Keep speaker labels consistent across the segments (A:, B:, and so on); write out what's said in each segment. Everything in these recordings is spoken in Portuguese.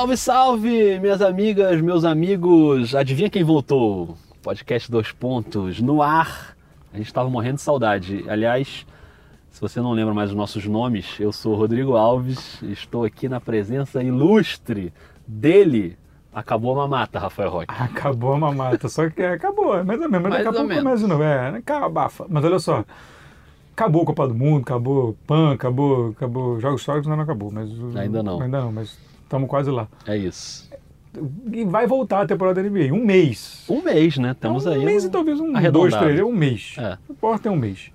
A: Salve, salve, minhas amigas, meus amigos. Adivinha quem voltou? Podcast Dois Pontos no ar. A gente estava morrendo de saudade. Aliás, se você não lembra mais os nossos nomes, eu sou Rodrigo Alves. Estou aqui na presença ilustre dele. Acabou a mamata, Rafael Roque.
B: Acabou a mamata, só que acabou, é mais ou menos, mas
A: Mais
B: daqui a
A: ou
B: pouco
A: menos.
B: mais de novo, é, abafa. Mas olha só, acabou a Copa do Mundo, acabou PAN, acabou, acabou Jogos Históricos, ainda não acabou, mas...
A: Ainda não.
B: Ainda não, mas estamos quase lá.
A: É isso.
B: E vai voltar a temporada da NBA, um mês.
A: Um mês, né? Temos
B: um
A: aí.
B: mês
A: um-
B: e talvez um, dois, três, um mês.
A: É.
B: Não importa, é um mês.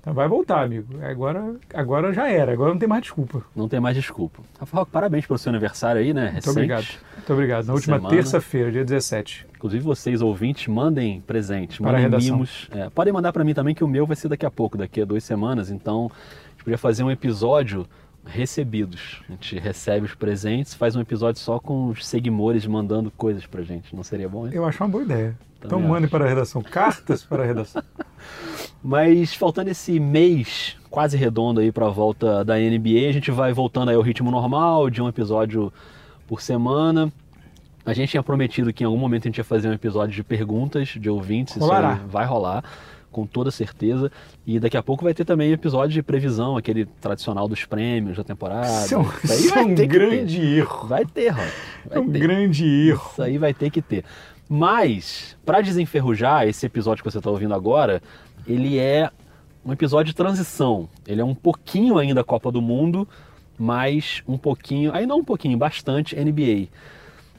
B: Então vai voltar, amigo. Agora, agora já era, agora não tem mais desculpa.
A: Não tem mais desculpa. Rafael parabéns pelo seu aniversário aí, né?
B: Muito
A: Recente.
B: obrigado. Muito obrigado. Na última terça-feira, dia 17.
A: Inclusive vocês ouvintes, mandem presentes,
B: Para a
A: mandem
B: redação.
A: mimos. É, podem mandar para mim também que o meu vai ser daqui a pouco, daqui a duas semanas. Então a gente podia fazer um episódio recebidos. A gente recebe os presentes, faz um episódio só com os seguidores mandando coisas pra gente. Não seria bom?
B: Eu acho uma boa ideia. Então
A: Também
B: mandem
A: acho.
B: para a redação. Cartas para a redação.
A: Mas faltando esse mês quase redondo aí para a volta da NBA, a gente vai voltando aí ao ritmo normal, de um episódio por semana. A gente tinha prometido que em algum momento a gente ia fazer um episódio de perguntas de ouvintes,
B: Rolará.
A: isso aí vai rolar, com toda certeza. E daqui a pouco vai ter também episódio de previsão, aquele tradicional dos prêmios da temporada.
B: Isso é um,
A: Isso
B: é um grande erro.
A: Vai ter, Rod.
B: É um
A: ter.
B: grande erro.
A: Isso aí vai ter que ter. Mas, para desenferrujar, esse episódio que você está ouvindo agora, ele é um episódio de transição. Ele é um pouquinho ainda Copa do Mundo, mas um pouquinho, aí não um pouquinho, bastante NBA.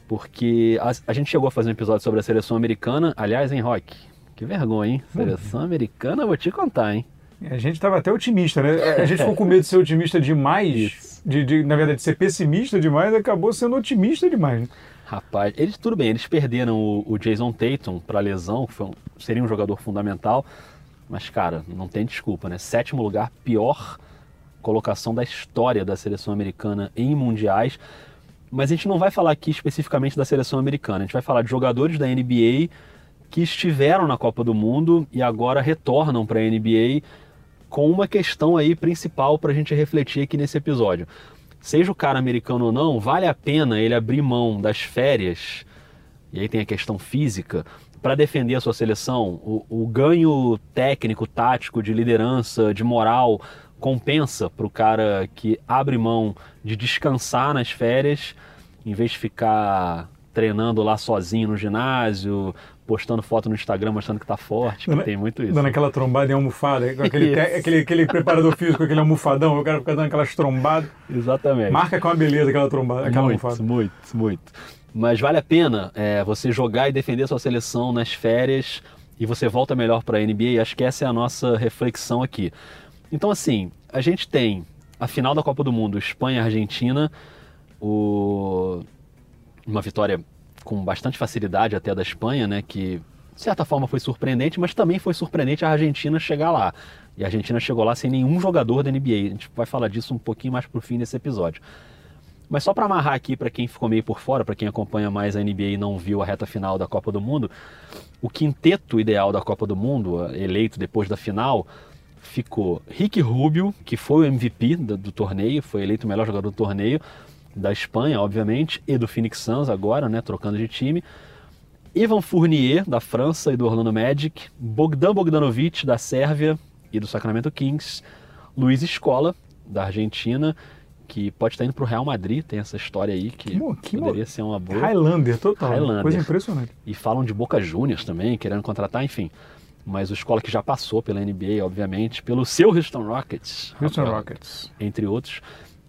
A: Porque a, a gente chegou a fazer um episódio sobre a seleção americana. Aliás, hein, Rock? Que vergonha, hein? Seleção americana, eu vou te contar, hein?
B: A gente estava até otimista, né? A gente ficou com medo de ser otimista demais, de, de, na verdade, de ser pessimista demais, acabou sendo otimista demais. né?
A: Rapaz, eles tudo bem, eles perderam o, o Jason Tatum para lesão, que foi um- seria um jogador fundamental, mas cara, não tem desculpa, né? Sétimo lugar, pior colocação da história da seleção americana em mundiais. Mas a gente não vai falar aqui especificamente da seleção americana, a gente vai falar de jogadores da NBA que estiveram na Copa do Mundo e agora retornam para a NBA com uma questão aí principal para a gente refletir aqui nesse episódio. Seja o cara americano ou não, vale a pena ele abrir mão das férias, e aí tem a questão física, para defender a sua seleção? O, o ganho técnico, tático, de liderança, de moral, compensa para o cara que abre mão de descansar nas férias, em vez de ficar treinando lá sozinho no ginásio, postando foto no Instagram mostrando que tá forte, que
B: Dando-
A: tem muito isso.
B: Dando aquela trombada em almofada, com aquele, aquele, aquele preparador físico, aquele almofadão, o cara fica dando aquelas trombadas.
A: Exatamente.
B: Marca com uma beleza aquela trombada, aquela
A: muito,
B: almofada.
A: muito, muito. Mas vale a pena é, você jogar e defender sua seleção nas férias e você volta melhor para a NBA. Acho que essa é a nossa reflexão aqui. Então, assim, a gente tem a final da Copa do Mundo, Espanha e Argentina, o... uma vitória com bastante facilidade até da Espanha, né? Que de certa forma foi surpreendente, mas também foi surpreendente a Argentina chegar lá. E a Argentina chegou lá sem nenhum jogador da NBA. A gente vai falar disso um pouquinho mais pro fim desse episódio. Mas só para amarrar aqui para quem ficou meio por fora, para quem acompanha mais a NBA e não viu a reta final da Copa do Mundo, o quinteto ideal da Copa do Mundo, eleito depois da final, ficou Rick Rubio, que foi o MVP do, do torneio, foi eleito o melhor jogador do torneio da Espanha, obviamente, e do Phoenix Suns agora, né, trocando de time. Ivan Fournier, da França e do Orlando Magic, Bogdan Bogdanovic, da Sérvia e do Sacramento Kings, Luiz Escola, da Argentina, que pode estar indo para o Real Madrid, tem essa história aí que,
B: Que que
A: poderia ser uma boa.
B: Highlander total. né?
A: Highlander.
B: Coisa impressionante.
A: E falam de Boca Juniors também, querendo contratar, enfim. Mas o Escola que já passou pela NBA, obviamente, pelo seu Houston Rockets.
B: Houston Rockets.
A: Entre outros.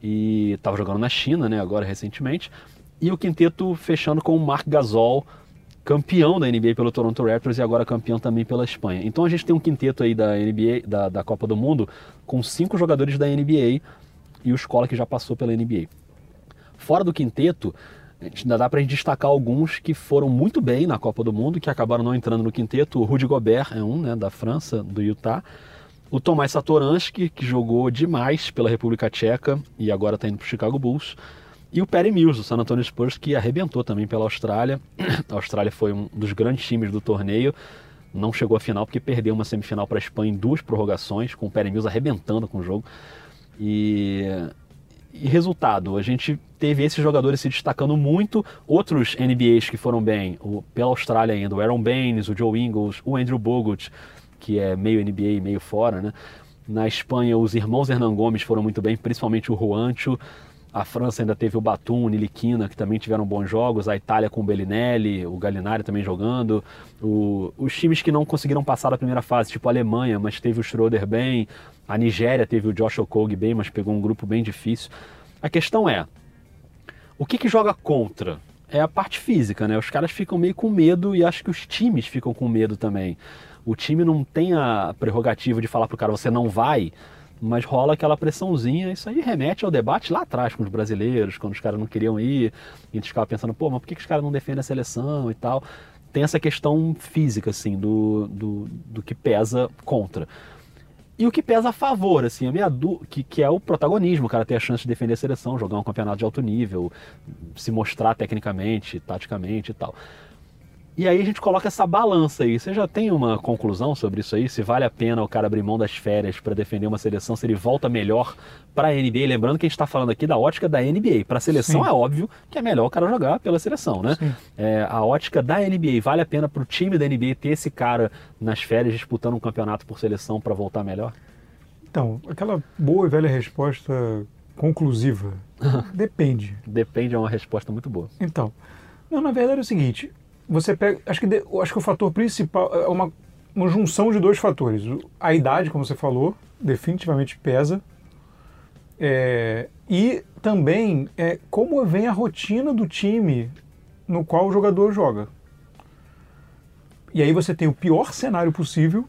A: E estava jogando na China, né, agora recentemente. E o quinteto fechando com o Marc Gasol, campeão da NBA pelo Toronto Raptors e agora campeão também pela Espanha. Então a gente tem um quinteto aí da NBA, da, da Copa do Mundo, com cinco jogadores da NBA e o Escola que já passou pela NBA. Fora do quinteto, ainda dá gente destacar alguns que foram muito bem na Copa do Mundo, que acabaram não entrando no quinteto. O Rudy Gobert é um, né, da França, do Utah. O Tomás Satoransky, que jogou demais pela República Tcheca e agora está indo para o Chicago Bulls. E o Perry Mills, do San Antonio Spurs, que arrebentou também pela Austrália. A Austrália foi um dos grandes times do torneio. Não chegou à final porque perdeu uma semifinal para a Espanha em duas prorrogações, com o Perry Mills arrebentando com o jogo. E, e resultado, a gente teve esses jogadores se destacando muito, outros NBAs que foram bem, o, pela Austrália ainda, o Aaron Baines, o Joe Ingles, o Andrew Bogut, que é meio NBA e meio fora, né? Na Espanha, os irmãos Hernan Gomes foram muito bem, principalmente o Juancho. A França ainda teve o Batum, o Niliquina, que também tiveram bons jogos. A Itália com o Bellinelli, o Gallinari também jogando. O, os times que não conseguiram passar da primeira fase, tipo a Alemanha, mas teve o Schroeder bem. A Nigéria teve o Josh Okogie bem, mas pegou um grupo bem difícil. A questão é, o que, que joga contra? É a parte física, né? Os caras ficam meio com medo e acho que os times ficam com medo também. O time não tem a prerrogativa de falar pro cara, você não vai, mas rola aquela pressãozinha. Isso aí remete ao debate lá atrás com os brasileiros, quando os caras não queriam ir, e a gente ficava pensando, pô, mas por que, que os caras não defendem a seleção e tal? Tem essa questão física, assim, do, do, do que pesa contra. E o que pesa a favor, assim, a minha du... que, que é o protagonismo, o cara ter a chance de defender a seleção, jogar um campeonato de alto nível, se mostrar tecnicamente, taticamente e tal. E aí a gente coloca essa balança aí. Você já tem uma conclusão sobre isso aí? Se vale a pena o cara abrir mão das férias para defender uma seleção, se ele volta melhor para a NBA? Lembrando que a gente está falando aqui da ótica da NBA. Para a seleção Sim. é óbvio que é melhor o cara jogar pela seleção, né? É, a ótica da NBA vale a pena para o time da NBA ter esse cara nas férias disputando um campeonato por seleção para voltar melhor?
B: Então, aquela boa e velha resposta conclusiva. Depende.
A: Depende é uma resposta muito boa.
B: Então, não, na verdade é o seguinte você pega. Acho que, acho que o fator principal é uma, uma junção de dois fatores. A idade, como você falou, definitivamente pesa. É, e também é, como vem a rotina do time no qual o jogador joga. E aí você tem o pior cenário possível,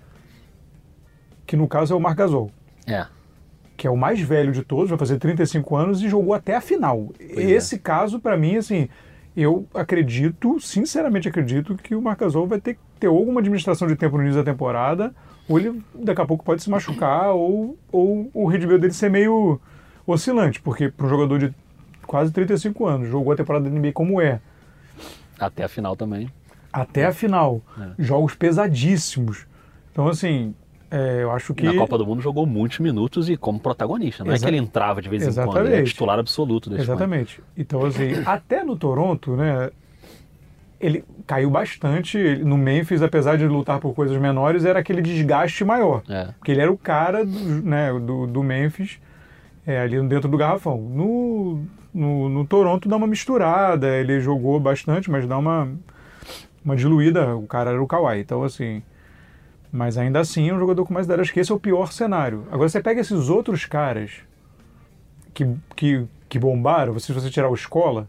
B: que no caso é o Marc Gasol.
A: É.
B: Que é o mais velho de todos, vai fazer 35 anos e jogou até a final. Pois é. Esse é. caso, para mim, assim, eu acredito, sinceramente acredito, que o Marcasol vai ter que ter alguma administração de tempo no início da temporada, ou ele daqui a pouco pode se machucar, ou, ou o rendimento dele ser meio oscilante, porque para um jogador de quase 35 anos, jogou a temporada da NBA como é.
A: Até a final também.
B: Até a final. É. Jogos pesadíssimos. Então, assim, é, eu acho que.
A: na Copa do Mundo jogou muitos minutos e como protagonista. Não Exa... é que ele entrava de vez em Exatamente. quando, ele é titular absoluto da
B: Exatamente. Espanha. Então, assim, até no Toronto, né? Ele caiu bastante. No Memphis, apesar de lutar por coisas menores, era aquele desgaste maior. É. Porque ele era o cara do, né, do, do Memphis é, ali dentro do garrafão. No, no, no Toronto dá uma misturada, ele jogou bastante, mas dá uma, uma diluída. O cara era o Kawhi. Então, assim. Mas ainda assim é um jogador com mais idade. Acho que esse é o pior cenário. Agora você pega esses outros caras que, que, que bombaram, se você tirar o escola,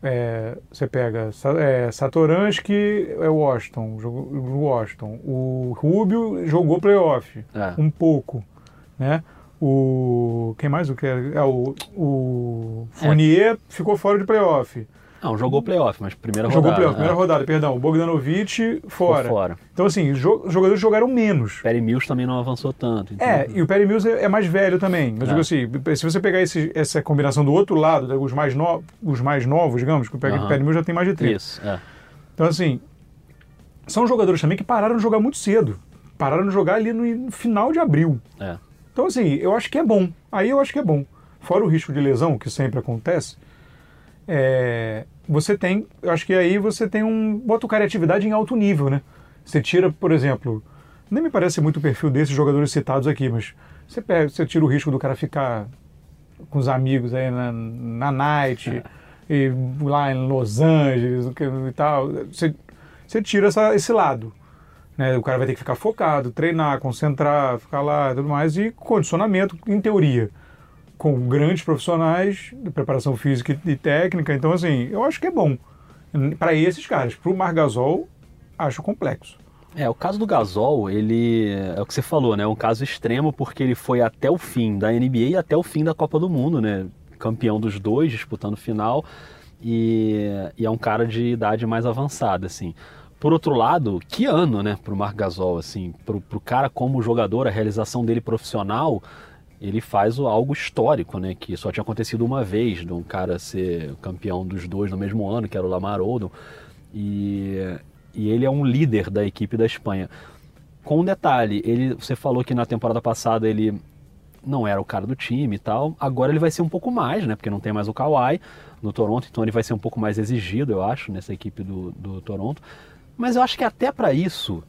B: é, você pega é, Satoransky é Washington, jogou, Washington. O Rubio jogou playoff é. um pouco, né? O quem mais o que é, é o, o Fournier ficou fora de playoff.
A: Não, jogou playoff, mas primeira
B: jogou
A: rodada.
B: Jogou playoff, primeira é. rodada, perdão. O Bogdanovic fora.
A: fora.
B: Então, assim, os jogadores jogaram menos.
A: Perry Mills também não avançou tanto.
B: Então... É, e o Perry Mills é, é mais velho também. Mas, é. digo assim, se você pegar esse, essa combinação do outro lado, né, os mais, no, os mais novos, digamos, que o Perry, uhum. Mills já tem mais de 30.
A: Isso, é.
B: Então, assim, são jogadores também que pararam de jogar muito cedo. Pararam de jogar ali no final de abril.
A: É.
B: Então, assim, eu acho que é bom. Aí eu acho que é bom. Fora o risco de lesão, que sempre acontece, é, você tem, eu acho que aí você tem um, bota o criatividade em alto nível, né? Você tira, por exemplo, nem me parece muito o perfil desses jogadores citados aqui, mas você, pega, você tira o risco do cara ficar com os amigos aí na, na night, é. e lá em Los Angeles e tal, você, você tira essa, esse lado. Né? O cara vai ter que ficar focado, treinar, concentrar, ficar lá e tudo mais, e condicionamento, em teoria com grandes profissionais de preparação física e técnica. Então, assim, eu acho que é bom. Para esses caras, para o Margasol, acho complexo.
A: É, o caso do Gasol, ele é o que você falou, né? É um caso extremo porque ele foi até o fim da NBA e até o fim da Copa do Mundo, né? Campeão dos dois, disputando final. E, e é um cara de idade mais avançada, assim. Por outro lado, que ano, né, pro Marc Gasol, assim, pro, pro cara como jogador, a realização dele profissional, ele faz algo histórico, né? Que só tinha acontecido uma vez, de um cara ser campeão dos dois no mesmo ano, que era o Lamar Odom. E, e ele é um líder da equipe da Espanha. Com um detalhe, ele, você falou que na temporada passada ele não era o cara do time e tal. Agora ele vai ser um pouco mais, né? Porque não tem mais o Kawhi no Toronto, então ele vai ser um pouco mais exigido, eu acho, nessa equipe do, do Toronto. Mas eu acho que até para isso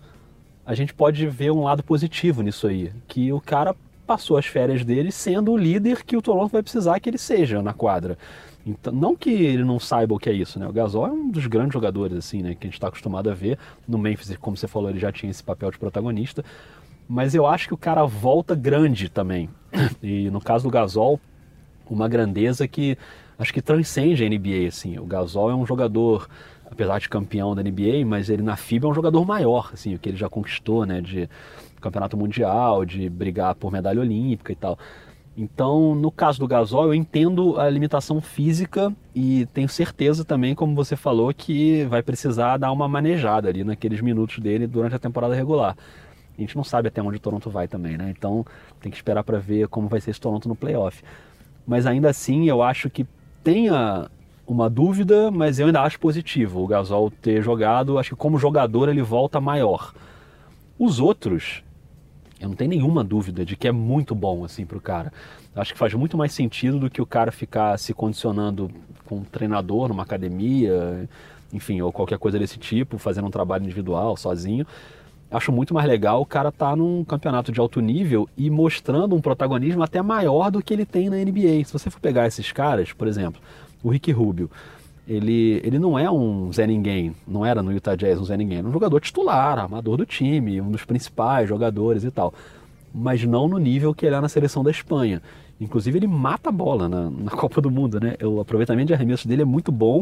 A: a gente pode ver um lado positivo nisso aí, que o cara passou as férias dele sendo o líder que o Toronto vai precisar que ele seja na quadra. Então, não que ele não saiba o que é isso, né? O Gasol é um dos grandes jogadores, assim, né? Que a gente está acostumado a ver. No Memphis, como você falou, ele já tinha esse papel de protagonista. Mas eu acho que o cara volta grande também. E no caso do Gasol, uma grandeza que acho que transcende a NBA, assim. O Gasol é um jogador, apesar de campeão da NBA, mas ele na FIBA é um jogador maior, assim, o que ele já conquistou, né? De campeonato mundial, de brigar por medalha olímpica e tal. Então, no caso do Gasol, eu entendo a limitação física e tenho certeza também, como você falou, que vai precisar dar uma manejada ali naqueles minutos dele durante a temporada regular. A gente não sabe até onde o Toronto vai também, né? Então, tem que esperar para ver como vai ser esse Toronto no playoff. Mas ainda assim, eu acho que tenha uma dúvida, mas eu ainda acho positivo o Gasol ter jogado. Acho que como jogador ele volta maior. Os outros, eu não tenho nenhuma dúvida de que é muito bom assim para o cara. Acho que faz muito mais sentido do que o cara ficar se condicionando com um treinador numa academia, enfim, ou qualquer coisa desse tipo, fazendo um trabalho individual, sozinho. Acho muito mais legal o cara estar tá num campeonato de alto nível e mostrando um protagonismo até maior do que ele tem na NBA. Se você for pegar esses caras, por exemplo, o Rick Rubio, ele, ele não é um Zé Ninguém, não era no Utah Jazz um Zé Ninguém, era um jogador titular, armador do time, um dos principais jogadores e tal. Mas não no nível que ele é na seleção da Espanha. Inclusive ele mata a bola na, na Copa do Mundo, né? O aproveitamento de arremesso dele é muito bom,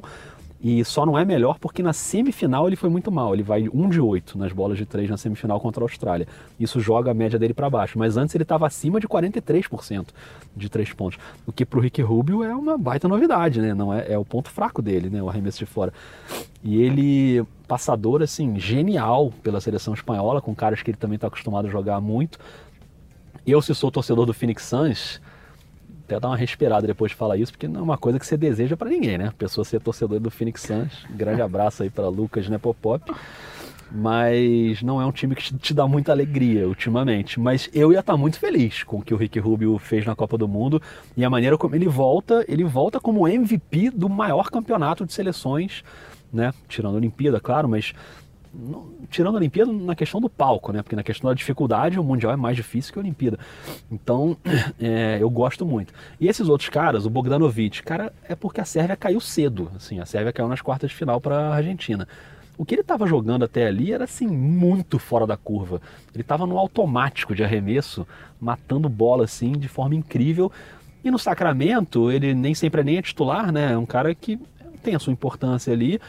A: e só não é melhor porque na semifinal ele foi muito mal. Ele vai 1 de 8 nas bolas de 3 na semifinal contra a Austrália. Isso joga a média dele para baixo. Mas antes ele estava acima de 43% de 3 pontos. O que para o Rick Rubio é uma baita novidade, né? Não é, é o ponto fraco dele, né? O arremesso de fora. E ele, passador assim, genial pela seleção espanhola, com caras que ele também está acostumado a jogar muito. Eu, se sou torcedor do Phoenix Suns, até dar uma respirada depois de falar isso, porque não é uma coisa que você deseja para ninguém, né? A pessoa ser torcedor do Phoenix Suns. Grande abraço aí para Lucas Nepopop. Mas não é um time que te dá muita alegria ultimamente. Mas eu ia estar tá muito feliz com o que o Rick Rubio fez na Copa do Mundo e a maneira como ele volta, ele volta como MVP do maior campeonato de seleções, né? Tirando a Olimpíada, claro, mas tirando a Olimpíada na questão do palco, né? Porque na questão da dificuldade o Mundial é mais difícil que a Olimpíada. Então, é, eu gosto muito. E esses outros caras, o Bogdanovic, cara, é porque a Sérvia caiu cedo. Assim, a Sérvia caiu nas quartas de final para a Argentina. O que ele estava jogando até ali era assim muito fora da curva. Ele estava no automático de arremesso, matando bola assim de forma incrível. E no Sacramento, ele nem sempre é nem é titular, né? É um cara que tem a sua importância ali,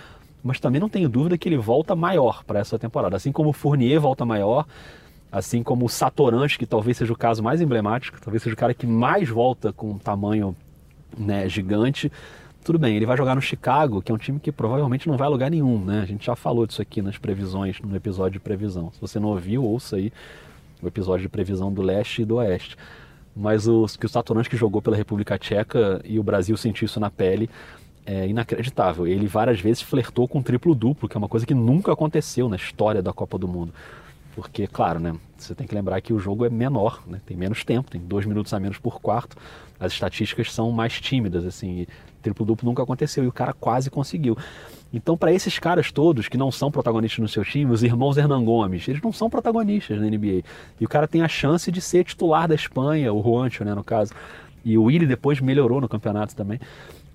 A: mas também não tenho dúvida que ele volta maior para essa temporada. Assim como o Fournier volta maior, assim como o Satoranche, que talvez seja o caso mais emblemático, talvez seja o cara que mais volta com um tamanho né, gigante. Tudo bem, ele vai jogar no Chicago, que é um time que provavelmente não vai a lugar nenhum, né? A gente já falou disso aqui nas previsões, no episódio de previsão. Se você não ouviu, ouça aí o episódio de previsão do leste e do oeste. Mas o, que o Satoranski jogou pela República Tcheca e o Brasil sentiu isso na pele, é inacreditável. Ele várias vezes flertou com triplo-duplo, que é uma coisa que nunca aconteceu na história da Copa do Mundo. Porque, claro, né, você tem que lembrar que o jogo é menor, né, tem menos tempo, tem dois minutos a menos por quarto. As estatísticas são mais tímidas, assim, triplo-duplo nunca aconteceu e o cara quase conseguiu. Então, para esses caras todos que não são protagonistas no seu time, os irmãos Hernan Gomes, eles não são protagonistas na NBA. E o cara tem a chance de ser titular da Espanha, o Juancho, né, no caso. E o Willi depois melhorou no campeonato também.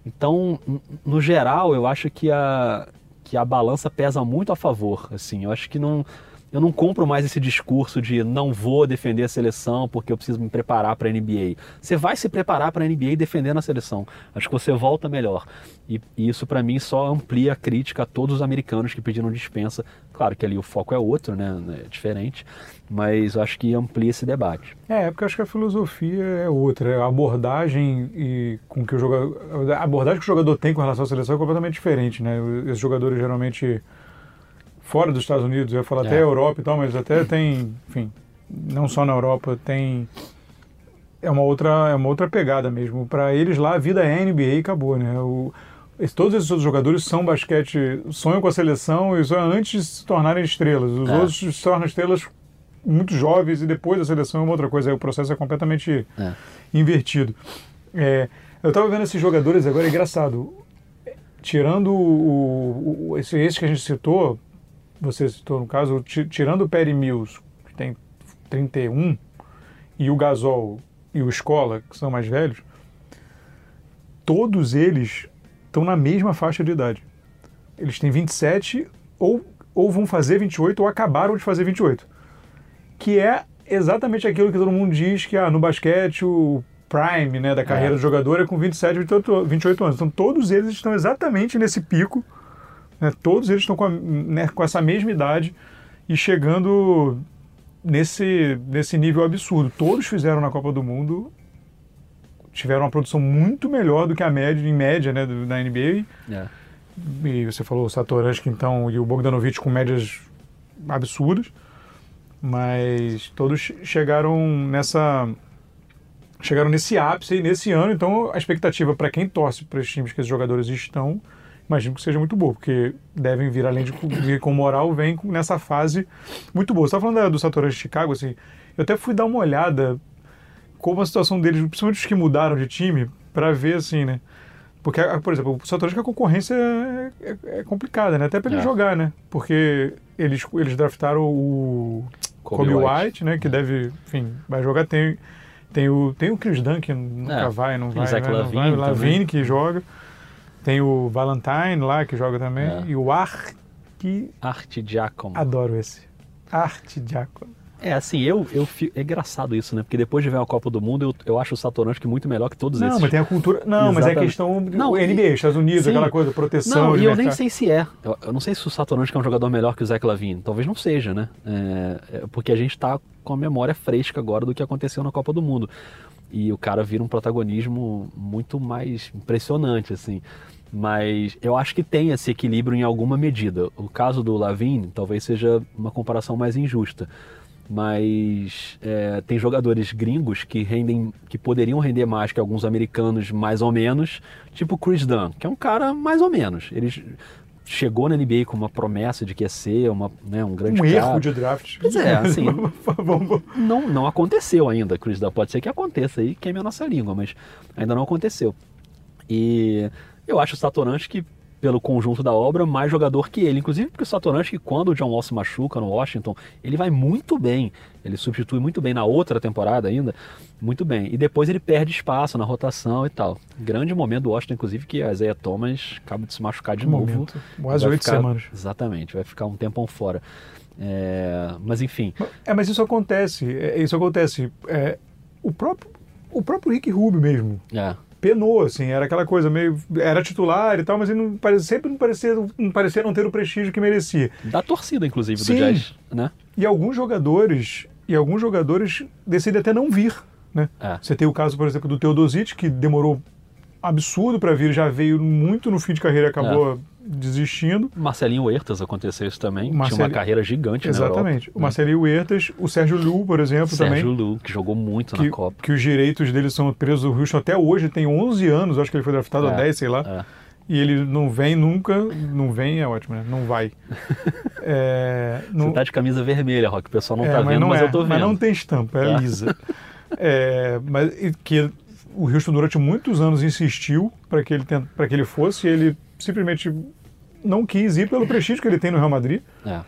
A: Então, no geral, eu acho que a, que a balança pesa muito a favor. Assim, eu acho que não, eu não compro mais esse discurso de não vou defender a seleção porque eu preciso me preparar para a NBA. Você vai se preparar para a NBA defendendo a seleção. Acho que você volta melhor. E, e isso para mim só amplia a crítica a todos os americanos que pediram dispensa. Claro que ali o foco é outro, né? É diferente mas acho que amplia esse debate.
B: É, porque acho que a filosofia é outra, a abordagem e com que o jogador, a abordagem que o jogador tem com relação à seleção é completamente diferente, né? Esses jogadores geralmente fora dos Estados Unidos, eu falar é. até a Europa e tal, mas até tem, enfim, não só na Europa, tem é uma outra é uma outra pegada mesmo. Para eles lá a vida é NBA e acabou, né? O, todos esses outros jogadores são basquete, sonham com a seleção e sonham antes de se tornarem estrelas. Os é. outros se tornam estrelas muito jovens e depois a seleção é uma outra coisa. Aí o processo é completamente é. invertido. É, eu estava vendo esses jogadores agora, é engraçado. Tirando o, o, esse, esse que a gente citou, você citou no caso, tirando o Perry Mills, que tem 31, e o Gasol e o Escola, que são mais velhos, todos eles estão na mesma faixa de idade. Eles têm 27 ou, ou vão fazer 28 ou acabaram de fazer 28. Que é exatamente aquilo que todo mundo diz que ah, no basquete o prime né, da é. carreira é. do jogador é com 27, 28, 28 anos. Então todos eles estão exatamente nesse pico. Né, todos eles estão com, a, né, com essa mesma idade e chegando nesse, nesse nível absurdo. Todos fizeram na Copa do Mundo, tiveram uma produção muito melhor do que a média, em média, né, do, da NBA. É. E você falou o Satoransky, então, e o Bogdanovich com médias absurdas. Mas todos chegaram nessa chegaram nesse ápice nesse ano, então a expectativa para quem torce para os times que esses jogadores estão imagino que seja muito boa, porque devem vir, além de vir com moral, vem nessa fase muito boa. Você estava falando do Satoran de Chicago, assim, eu até fui dar uma olhada como a situação deles, principalmente os que mudaram de time, para ver, assim, né? Porque, por exemplo, o Satoran, a concorrência é, é, é, complicada, né? Até para ele é. jogar, né? Porque eles, eles draftaram o Kobe, Kobe White. White, né? Que deve, enfim, vai jogar. Tem, tem, o, tem o Chris Dunn, que nunca é. vai, não vai,
A: Zach
B: vai,
A: Lavine, vai.
B: Lavine, que joga. Tem o Valentine lá, que joga também. É. E o Art...
A: Art Giacomo.
B: Adoro esse. Art Giacomo.
A: É, assim, eu, eu é engraçado isso, né? Porque depois de ver a Copa do Mundo, eu, eu acho o Satoransky muito melhor que todos
B: não,
A: esses.
B: Não, mas tem a cultura. Não, Exatamente. mas é a questão não, NBA, Estados Unidos, sim. aquela coisa, proteção.
A: Não,
B: e
A: eu nem sei se é. Eu, eu, não sei se o Satoransky é um jogador melhor que o Zach Lavine. Talvez não seja, né? É, é, porque a gente tá com a memória fresca agora do que aconteceu na Copa do Mundo. E o cara vira um protagonismo muito mais impressionante, assim mas eu acho que tem esse equilíbrio em alguma medida. O caso do Lavin talvez seja uma comparação mais injusta, mas é, tem jogadores gringos que rendem, que poderiam render mais que alguns americanos mais ou menos, tipo Chris Dunn, que é um cara mais ou menos. Ele chegou na NBA com uma promessa de que ia ser uma, né, um grande
B: um
A: cara.
B: erro de draft.
A: Pois é, assim, não, não aconteceu ainda, Chris Dunn. Pode ser que aconteça aí, queime a nossa língua, mas ainda não aconteceu. E eu acho o Satoransky, pelo conjunto da obra, mais jogador que ele. Inclusive porque o Satoransky, quando o John Wall se machuca no Washington, ele vai muito bem. Ele substitui muito bem na outra temporada ainda, muito bem. E depois ele perde espaço na rotação e tal. Grande momento do Washington, inclusive, que a Isaiah Thomas acaba de se machucar de um novo. Momento.
B: Quase oito semanas.
A: Exatamente, vai ficar um tempão fora. É, mas enfim.
B: É, mas isso acontece. É, isso acontece. É, o próprio o próprio Rick Rubio mesmo.
A: É
B: penou, assim, era aquela coisa meio. Era titular e tal, mas ele não parecia, sempre não parecia, não parecia não ter o prestígio que merecia.
A: Da torcida, inclusive, Sim. do Jazz, né?
B: E alguns jogadores, e alguns jogadores decidem até não vir. Né? É. Você tem o caso, por exemplo, do Teodosic, que demorou absurdo para vir, já veio muito no fim de carreira e acabou é. Desistindo.
A: Marcelinho Huertas aconteceu isso também, Marcel... tinha uma carreira gigante
B: Exatamente. O Marcelinho Huertas, o Sérgio Lu, por exemplo,
A: Sérgio
B: também.
A: Sérgio Lu, que jogou muito
B: que,
A: na Copa.
B: Que os direitos dele são presos no Houston até hoje, tem 11 anos, acho que ele foi draftado é. a 10, sei lá. É. E ele não vem nunca, não vem é ótimo, né? Não vai.
A: É, não... Você tá de camisa vermelha, Rock, o pessoal não é, tá vendo, mas, mas eu tô vendo.
B: Mas não tem estampa, é tá. lisa. É, mas que o Houston durante muitos anos insistiu para que ele para que ele fosse e ele simplesmente não quis ir pelo prestígio que ele tem no Real Madrid.
A: É.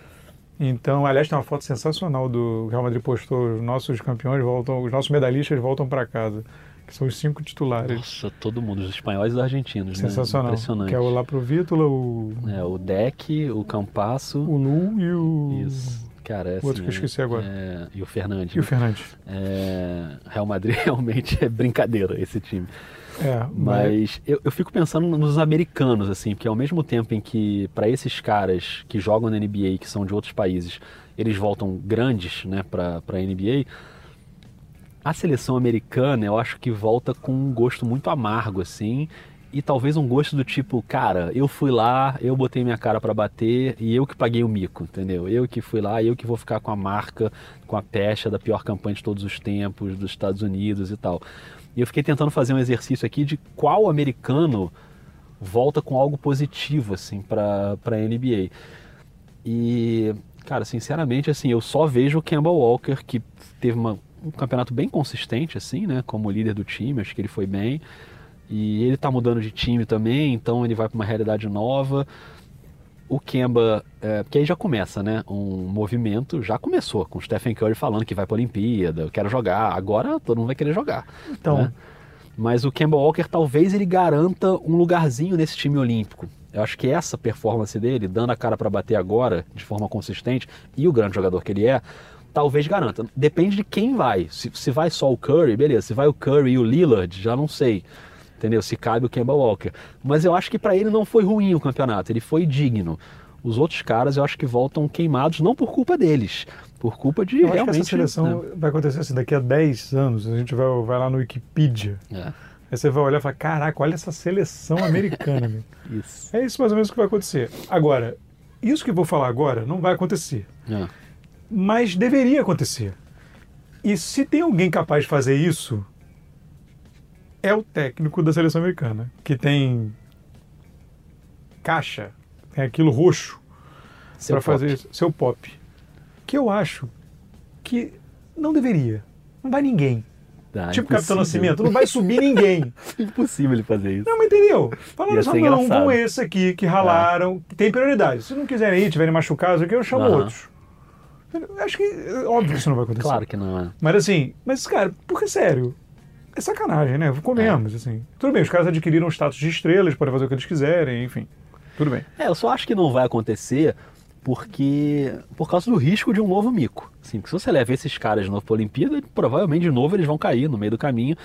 B: Então, aliás, tem uma foto sensacional do Real Madrid postou os nossos campeões voltam, os nossos medalhistas voltam para casa, que são os cinco titulares.
A: Nossa, todo mundo, os espanhóis e os argentinos,
B: né? Sensacional.
A: Né? Impressionante.
B: Que é o lá pro Vítola, o
A: é, o Deck, o Campasso,
B: o Lu e o
A: Isso. Cara, é
B: o outro
A: assim,
B: que eu esqueci agora.
A: É... E o Fernandes.
B: E o Fernandes.
A: É... Real Madrid realmente é brincadeira esse time.
B: É,
A: mas, mas... Eu, eu, fico pensando nos americanos, assim, porque ao mesmo tempo em que, para esses caras que jogam na NBA, que são de outros países, eles voltam grandes né, para a NBA, a seleção americana eu acho que volta com um gosto muito amargo, assim, e talvez um gosto do tipo, cara, eu fui lá, eu botei minha cara para bater e eu que paguei o mico, entendeu? Eu que fui lá, eu que vou ficar com a marca, com a pecha da pior campanha de todos os tempos dos Estados Unidos e tal. E eu fiquei tentando fazer um exercício aqui de qual americano volta com algo positivo assim para para NBA. E Cara, sinceramente, assim, eu só vejo o Campbell Walker, que teve uma, um campeonato bem consistente, assim, né? Como líder do time, acho que ele foi bem. E ele tá mudando de time também, então ele vai para uma realidade nova. O Kemba, é, porque aí já começa, né? Um movimento, já começou, com o Stephen Curry falando que vai para a Olimpíada, eu quero jogar. Agora todo mundo vai querer jogar. Então. Né? Mas o Kemba Walker talvez ele garanta um lugarzinho nesse time olímpico. Eu acho que essa performance dele, dando a cara para bater agora, de forma consistente, e o grande jogador que ele é, talvez garanta. Depende de quem vai. Se, se vai só o Curry, beleza. Se vai o Curry e o Lillard, já não sei. Entendeu? Se cabe o Kemba Walker. Mas eu acho que para ele não foi ruim o campeonato, ele foi digno. Os outros caras eu acho que voltam queimados, não por culpa deles, por culpa de eu realmente.
B: Acho que essa seleção né? vai acontecer assim, daqui a 10 anos, a gente vai, vai lá no Wikipedia. É Aí você vai olhar e falar, caraca, olha essa seleção americana. meu. isso. É isso mais ou menos que vai acontecer. Agora, isso que eu vou falar agora não vai acontecer. É. Mas deveria acontecer. E se tem alguém capaz de fazer isso, é o técnico da seleção americana, que tem caixa, tem aquilo roxo para fazer isso, seu pop. Que eu acho que não deveria. Não vai ninguém. Tipo impossível. Capitão Nascimento, não vai subir ninguém.
A: impossível ele fazer isso.
B: Não, mas entendeu? Falaram só, não, vão esse aqui, que ralaram, que tem prioridade. Se não quiserem ir, tiverem machucados aqui, eu chamo outros. Acho que, óbvio que isso não vai acontecer.
A: Claro que não é.
B: Mas assim, mas cara, porque sério, é sacanagem, né? Comemos, é. assim. Tudo bem, os caras adquiriram o status de estrelas, podem fazer o que eles quiserem, enfim. Tudo bem.
A: É, eu só acho que não vai acontecer porque por causa do risco de um novo mico. Assim, se você leva esses caras de novo para a Olimpíada, provavelmente de novo eles vão cair no meio do caminho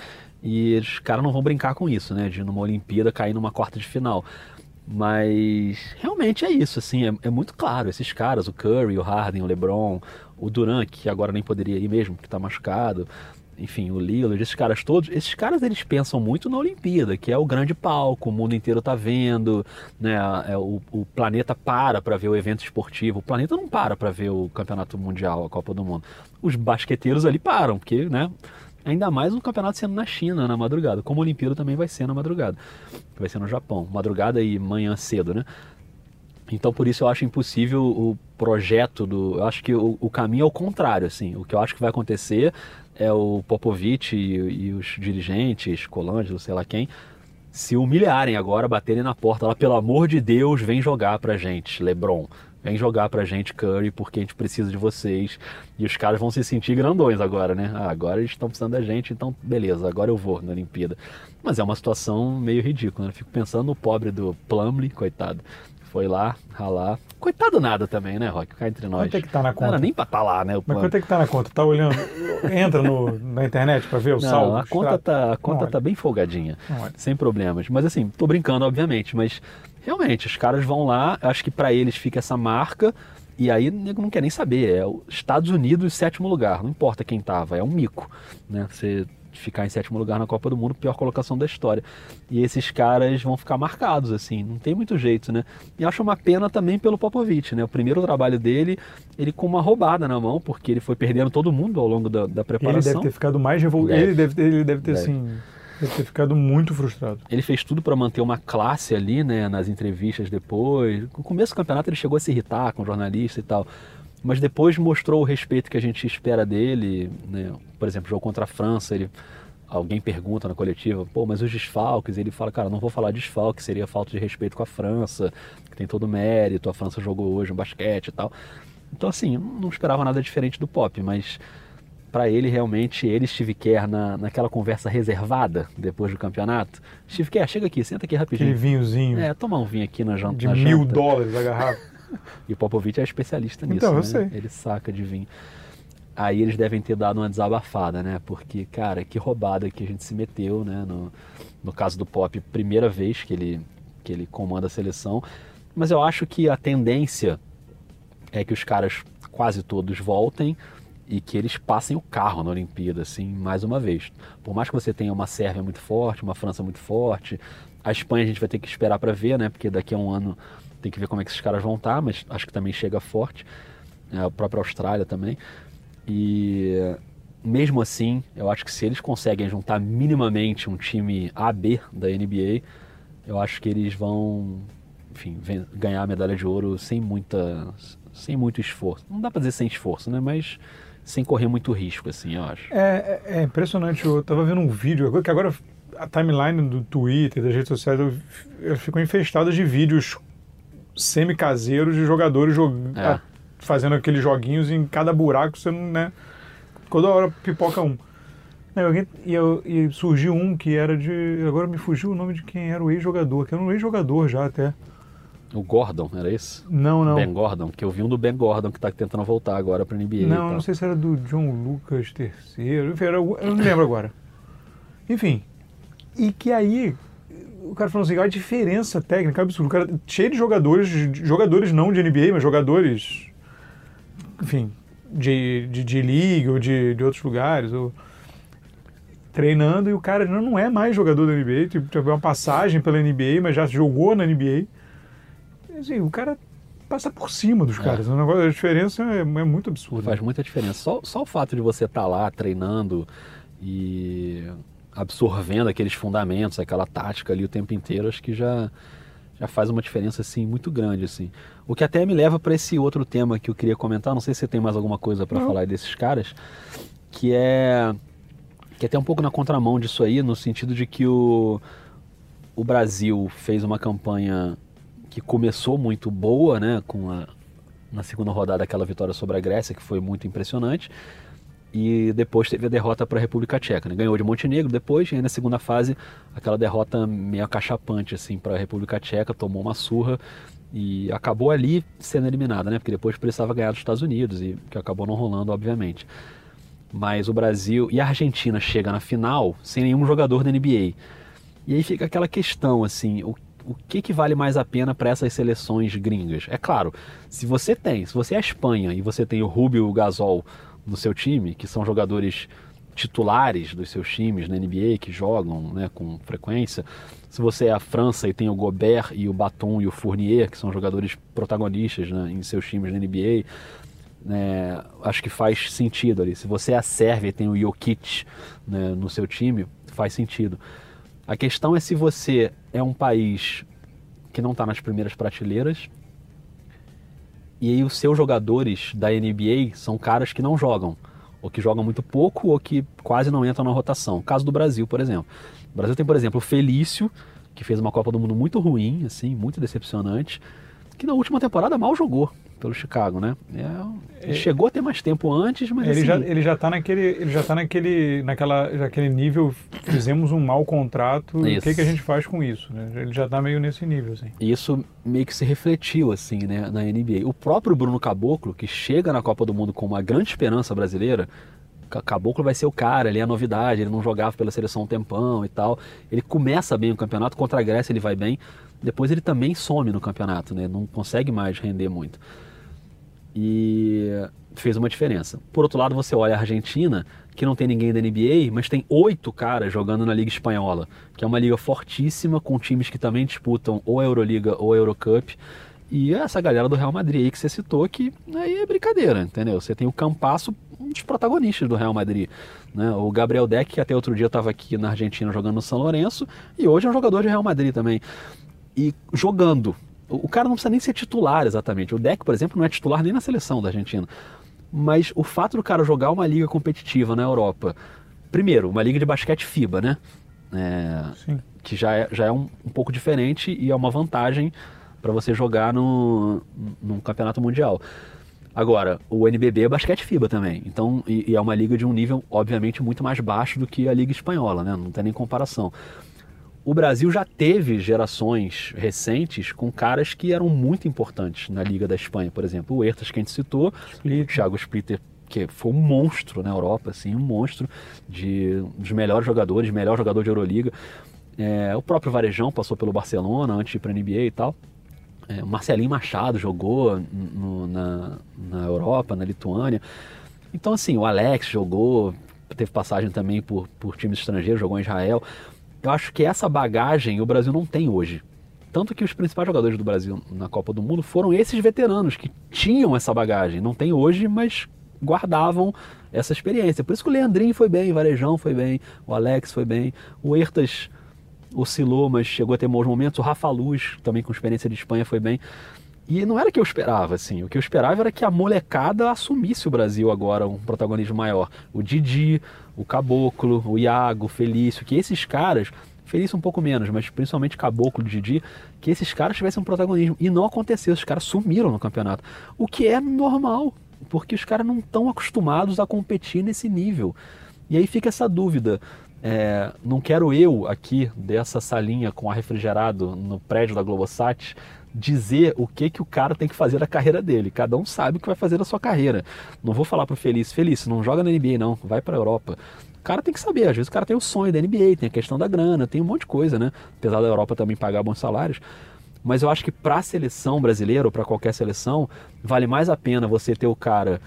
A: e os caras não vão brincar com isso, né? De numa Olimpíada cair numa quarta de final. Mas realmente é isso, assim, é, é, muito claro. Esses caras, o Curry, o Harden, o LeBron, o Durant, que agora nem poderia ir mesmo, que está machucado, enfim, o Lillard, esses caras todos, esses caras eles pensam muito na Olimpíada, que é o grande palco, o mundo inteiro tá vendo, né? É, o, o planeta para para ver o evento esportivo, o planeta não para para ver o campeonato mundial, a Copa do Mundo. Os basqueteiros ali param, porque, né? Ainda mais um campeonato sendo na China na madrugada, como a Olimpíada também vai ser na madrugada, vai ser no Japão, madrugada e manhã cedo, né? Então por isso eu acho impossível o projeto do, eu acho que o, o caminho é o contrário, assim. O que eu acho que vai acontecer é o Popovich e, e os dirigentes, Colangelo, sei lá quem, se humilharem agora, baterem na porta lá, pelo amor de Deus, vem jogar pra gente, LeBron. Vem jogar pra gente, Curry, porque a gente precisa de vocês. E os caras vão se sentir grandões agora, né? Ah, agora eles estão precisando da gente, então beleza, agora eu vou na Olimpíada. Mas é uma situação meio ridícula, né? Fico pensando no pobre do Plumlee, coitado foi lá, ralar. Coitado nada também, né, Rock? Cá entre nós.
B: Quanto é que tá na conta? Não
A: era nem pra estar tá lá, né?
B: Mas quanto é que tá na conta? Tá olhando? Entra no, na internet pra ver o
A: não,
B: saldo?
A: A conta, tá, a conta tá bem folgadinha. Sem problemas. Mas assim, tô brincando, obviamente. Mas realmente, os caras vão lá, acho que para eles fica essa marca. E aí nego não quer nem saber. É os Estados Unidos, sétimo lugar. Não importa quem tava, é um mico. Né? Você ficar em sétimo lugar na Copa do Mundo, pior colocação da história. E esses caras vão ficar marcados, assim, não tem muito jeito, né? E acho uma pena também pelo Popovich, né? O primeiro trabalho dele, ele com uma roubada na mão, porque ele foi perdendo todo mundo ao longo da, da preparação.
B: Ele deve ter ficado mais revoltado. Ele deve, ele deve ter, deve. assim. Deve ter ficado muito frustrado.
A: Ele fez tudo para manter uma classe ali, né, nas entrevistas depois. No começo do campeonato ele chegou a se irritar com jornalista e tal mas depois mostrou o respeito que a gente espera dele. Né? Por exemplo, jogo contra a França, ele, alguém pergunta na coletiva, pô, mas os desfalques, ele fala, cara, não vou falar desfalque, seria falta de respeito com a França, que tem todo o mérito, a França jogou hoje um basquete e tal. Então, assim, não esperava nada diferente do Pop, mas para ele realmente, ele Steve Kerr na, naquela conversa reservada depois do campeonato. Steve Kerr, chega aqui, senta aqui rapidinho.
B: Aquele vinhozinho.
A: É, tomar um vinho aqui na janta.
B: De na mil janta. dólares a garrafa.
A: E o Popovich é especialista nisso, então, eu né? sei. Ele saca de vinho. Aí eles devem ter dado uma desabafada, né? Porque, cara, que roubada que a gente se meteu, né? No, no caso do Pop, primeira vez que ele, que ele comanda a seleção. Mas eu acho que a tendência é que os caras quase todos voltem e que eles passem o carro na Olimpíada, assim, mais uma vez. Por mais que você tenha uma Sérvia muito forte, uma França muito forte, a Espanha a gente vai ter que esperar para ver, né? Porque daqui a um ano tem que ver como é que esses caras vão estar, tá, mas acho que também chega forte. É, a própria Austrália também. E mesmo assim, eu acho que se eles conseguem juntar minimamente um time AB da NBA, eu acho que eles vão, enfim, ganhar a medalha de ouro sem muita, sem muito esforço. Não dá para dizer sem esforço, né? Mas sem correr muito risco, assim, eu acho.
B: É, é, é impressionante. Eu tava vendo um vídeo, que agora a timeline do Twitter, das redes sociais, eu, infestada de vídeos semi-caseiros de jogadores jog... é. fazendo aqueles joguinhos em cada buraco, você não, né? Toda hora pipoca um. E, eu, e surgiu um que era de. Agora me fugiu o nome de quem era o ex-jogador, que era um ex-jogador já até.
A: O Gordon, era esse?
B: Não, não.
A: Ben Gordon, que eu vi um do Ben Gordon que está tentando voltar agora para NBA.
B: Não, não sei se era do John Lucas III. Enfim, era, eu não lembro agora. Enfim. E que aí o cara falou assim, a diferença técnica é absurda. O cara cheio de jogadores, jogadores não de NBA, mas jogadores, enfim, de, de, de league ou de, de outros lugares. Ou, treinando e o cara não é mais jogador da NBA, tipo, teve uma passagem pela NBA, mas já jogou na NBA. Assim, o cara passa por cima dos é. caras. O negócio, a diferença é, é muito absurda.
A: Faz muita diferença. Só, só o fato de você estar tá lá treinando e absorvendo aqueles fundamentos, aquela tática ali o tempo inteiro, acho que já já faz uma diferença assim muito grande assim. O que até me leva para esse outro tema que eu queria comentar, não sei se você tem mais alguma coisa para falar desses caras, que é que é até um pouco na contramão disso aí, no sentido de que o, o Brasil fez uma campanha que começou muito boa, né, com a, na segunda rodada aquela vitória sobre a Grécia, que foi muito impressionante, e depois teve a derrota para a República Tcheca, né? ganhou de Montenegro depois, e aí na segunda fase aquela derrota meio acachapante assim para a República Tcheca, tomou uma surra e acabou ali sendo eliminada, né, porque depois precisava ganhar dos Estados Unidos e que acabou não rolando, obviamente mas o Brasil e a Argentina chega na final sem nenhum jogador da NBA. E aí fica aquela questão assim, o, o que, que vale mais a pena para essas seleções gringas? É claro, se você tem, se você é a Espanha e você tem o Rubio o Gasol no seu time, que são jogadores titulares dos seus times na NBA que jogam né, com frequência. Se você é a França e tem o Gobert e o Baton e o Fournier, que são jogadores protagonistas né, em seus times na NBA, né, acho que faz sentido ali. Se você é a Sérvia e tem o Jokic né, no seu time, faz sentido. A questão é se você é um país que não está nas primeiras prateleiras e aí os seus jogadores da NBA são caras que não jogam, ou que jogam muito pouco, ou que quase não entram na rotação. Caso do Brasil, por exemplo. O Brasil tem, por exemplo, o Felício, que fez uma Copa do Mundo muito ruim, assim, muito decepcionante, que na última temporada mal jogou pelo Chicago, né? É, ele é. chegou a ter mais tempo antes, mas
B: ele
A: assim...
B: já ele já está naquele ele já tá naquele naquela naquele nível fizemos um mau contrato. O que que a gente faz com isso? Né? Ele já está meio nesse nível, assim.
A: Isso meio que se refletiu assim, né, na NBA. O próprio Bruno Caboclo que chega na Copa do Mundo com uma grande esperança brasileira. Caboclo vai ser o cara, ele é a novidade, ele não jogava pela seleção um tempão e tal. Ele começa bem o campeonato, contra a Grécia ele vai bem, depois ele também some no campeonato, né? Não consegue mais render muito e fez uma diferença. Por outro lado, você olha a Argentina, que não tem ninguém da NBA, mas tem oito caras jogando na Liga Espanhola, que é uma liga fortíssima, com times que também disputam ou a Euroliga ou a Eurocup. E essa galera do Real Madrid aí que você citou, que aí é brincadeira, entendeu? Você tem o Campasso, um dos protagonistas do Real Madrid. Né? O Gabriel Deck, que até outro dia estava aqui na Argentina jogando no São Lourenço, e hoje é um jogador de Real Madrid também. E jogando, o cara não precisa nem ser titular exatamente. O Deck, por exemplo, não é titular nem na seleção da Argentina. Mas o fato do cara jogar uma liga competitiva na Europa, primeiro, uma liga de basquete FIBA, né? É, que já é, já é um, um, pouco diferente e é uma vantagem para você jogar no, num campeonato mundial. Agora, o NBB é basquete FIBA também, então e, e é uma liga de um nível obviamente muito mais baixo do que a liga espanhola, né? Não tem nem comparação o Brasil já teve gerações recentes com caras que eram muito importantes na Liga da Espanha, por exemplo. O Ertas, que a gente citou, o Thiago Splitter, que foi um monstro na Europa, assim, um monstro de, dos melhores jogadores, melhor jogador de Euroliga. É, o próprio Varejão passou pelo Barcelona antes de ir para a NBA e tal. É, Marcelinho Machado jogou no, na, na Europa, na Lituânia. Então, assim, o Alex jogou, teve passagem também por, por times estrangeiros, jogou em Israel. Eu acho que essa bagagem o Brasil não tem hoje. Tanto que os principais jogadores do Brasil na Copa do Mundo foram esses veteranos que tinham essa bagagem. Não tem hoje, mas guardavam essa experiência. Por isso que o Leandrinho foi bem, o Varejão foi bem, o Alex foi bem, o Ertas oscilou, mas chegou a ter bons momentos. O Rafa Luz, também com experiência de Espanha, foi bem. E não era o que eu esperava, assim. O que eu esperava era que a molecada assumisse o Brasil agora um protagonismo maior. O Didi, o Caboclo, o Iago, o Felício, que esses caras, Felício um pouco menos, mas principalmente Caboclo, Didi, que esses caras tivessem um protagonismo. E não aconteceu, os caras sumiram no campeonato. O que é normal, porque os caras não estão acostumados a competir nesse nível. E aí fica essa dúvida. É, não quero eu aqui dessa salinha com ar refrigerado no prédio da Globosat dizer o que que o cara tem que fazer da carreira dele. Cada um sabe o que vai fazer da sua carreira. Não vou falar pro Feliz, Feliz, não joga na NBA não, vai para Europa. O cara tem que saber, às vezes o cara tem o sonho da NBA, tem a questão da grana, tem um monte de coisa, né? Apesar da Europa também pagar bons salários. Mas eu acho que para a seleção brasileira ou para qualquer seleção, vale mais a pena você ter o cara